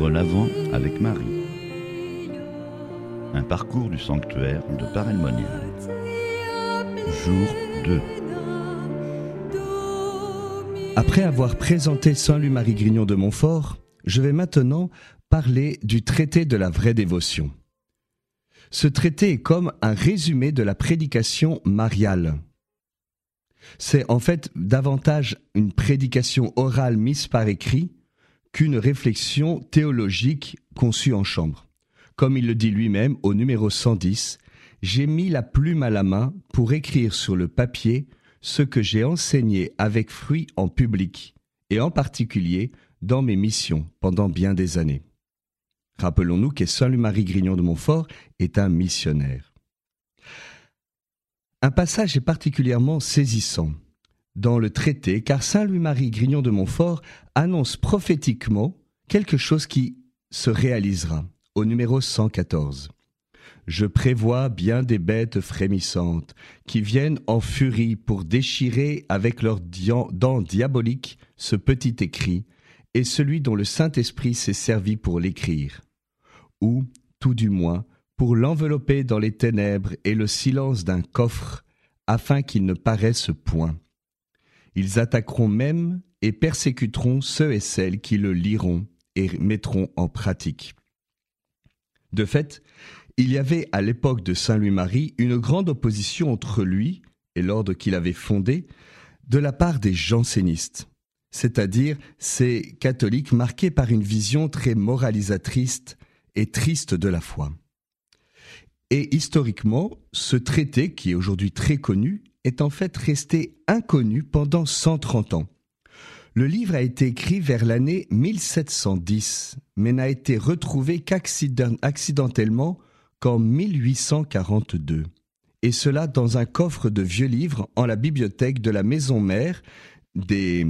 Vivre l'Avent avec Marie. Un parcours du sanctuaire de Paray-le-Monial. Jour 2. Après avoir présenté Saint-Louis-Marie Grignon de Montfort, je vais maintenant parler du traité de la vraie dévotion. Ce traité est comme un résumé de la prédication mariale. C'est en fait davantage une prédication orale mise par écrit qu'une réflexion théologique conçue en chambre. Comme il le dit lui-même au numéro 110, j'ai mis la plume à la main pour écrire sur le papier ce que j'ai enseigné avec fruit en public, et en particulier dans mes missions pendant bien des années. Rappelons-nous que Saint-Louis-Marie Grignon de Montfort est un missionnaire. Un passage est particulièrement saisissant dans le traité car Saint Louis-Marie Grignon de Montfort annonce prophétiquement quelque chose qui se réalisera au numéro 114. Je prévois bien des bêtes frémissantes qui viennent en furie pour déchirer avec leurs dents diaboliques ce petit écrit et celui dont le Saint-Esprit s'est servi pour l'écrire, ou, tout du moins, pour l'envelopper dans les ténèbres et le silence d'un coffre, afin qu'il ne paraisse point. Ils attaqueront même et persécuteront ceux et celles qui le liront et mettront en pratique. De fait, il y avait à l'époque de Saint Louis-Marie une grande opposition entre lui et l'ordre qu'il avait fondé de la part des jansénistes, c'est-à-dire ces catholiques marqués par une vision très moralisatrice et triste de la foi. Et historiquement, ce traité, qui est aujourd'hui très connu, est en fait resté inconnu pendant 130 ans. Le livre a été écrit vers l'année 1710, mais n'a été retrouvé qu'accidentellement qu'en 1842. Et cela dans un coffre de vieux livres en la bibliothèque de la maison mère des,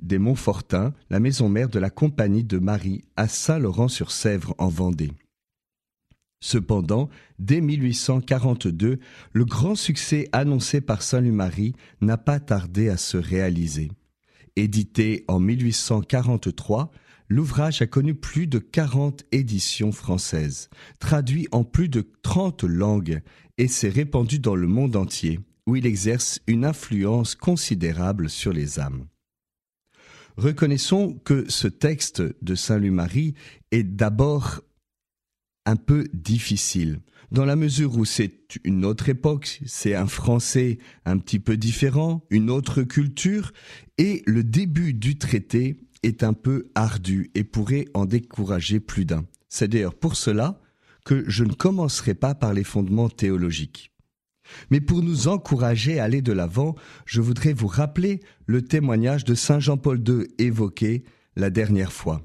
des Montfortins, la maison mère de la Compagnie de Marie à Saint-Laurent-sur-Sèvre en Vendée. Cependant, dès 1842, le grand succès annoncé par Saint-Louis-Marie n'a pas tardé à se réaliser. Édité en 1843, l'ouvrage a connu plus de 40 éditions françaises, traduit en plus de 30 langues et s'est répandu dans le monde entier, où il exerce une influence considérable sur les âmes. Reconnaissons que ce texte de Saint-Louis-Marie est d'abord un peu difficile, dans la mesure où c'est une autre époque, c'est un français un petit peu différent, une autre culture, et le début du traité est un peu ardu et pourrait en décourager plus d'un. C'est d'ailleurs pour cela que je ne commencerai pas par les fondements théologiques. Mais pour nous encourager à aller de l'avant, je voudrais vous rappeler le témoignage de Saint Jean-Paul II évoqué la dernière fois.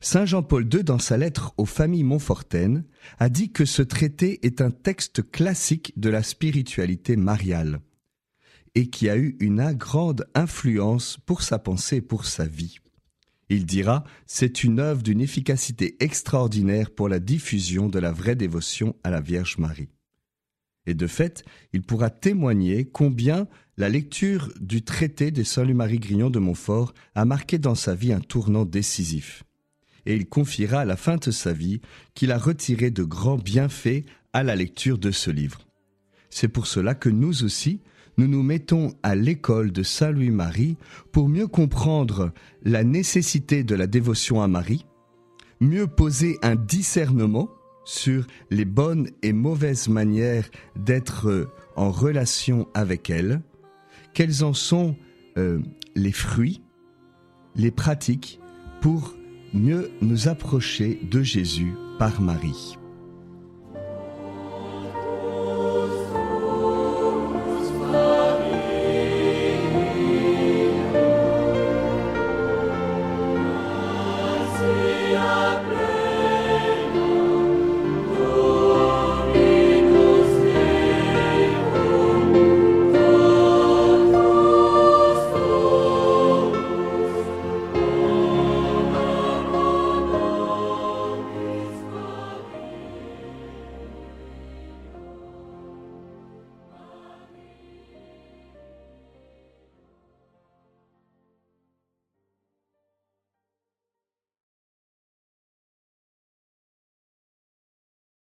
Saint Jean-Paul II, dans sa lettre aux familles Montfortaines, a dit que ce traité est un texte classique de la spiritualité mariale et qui a eu une grande influence pour sa pensée et pour sa vie. Il dira, c'est une œuvre d'une efficacité extraordinaire pour la diffusion de la vraie dévotion à la Vierge Marie. Et de fait, il pourra témoigner combien la lecture du traité des Saint-Louis-Marie Grignon de Montfort a marqué dans sa vie un tournant décisif et il confiera à la fin de sa vie qu'il a retiré de grands bienfaits à la lecture de ce livre. C'est pour cela que nous aussi, nous nous mettons à l'école de Saint Louis-Marie pour mieux comprendre la nécessité de la dévotion à Marie, mieux poser un discernement sur les bonnes et mauvaises manières d'être en relation avec elle, quels en sont euh, les fruits, les pratiques pour mieux nous approcher de Jésus par Marie.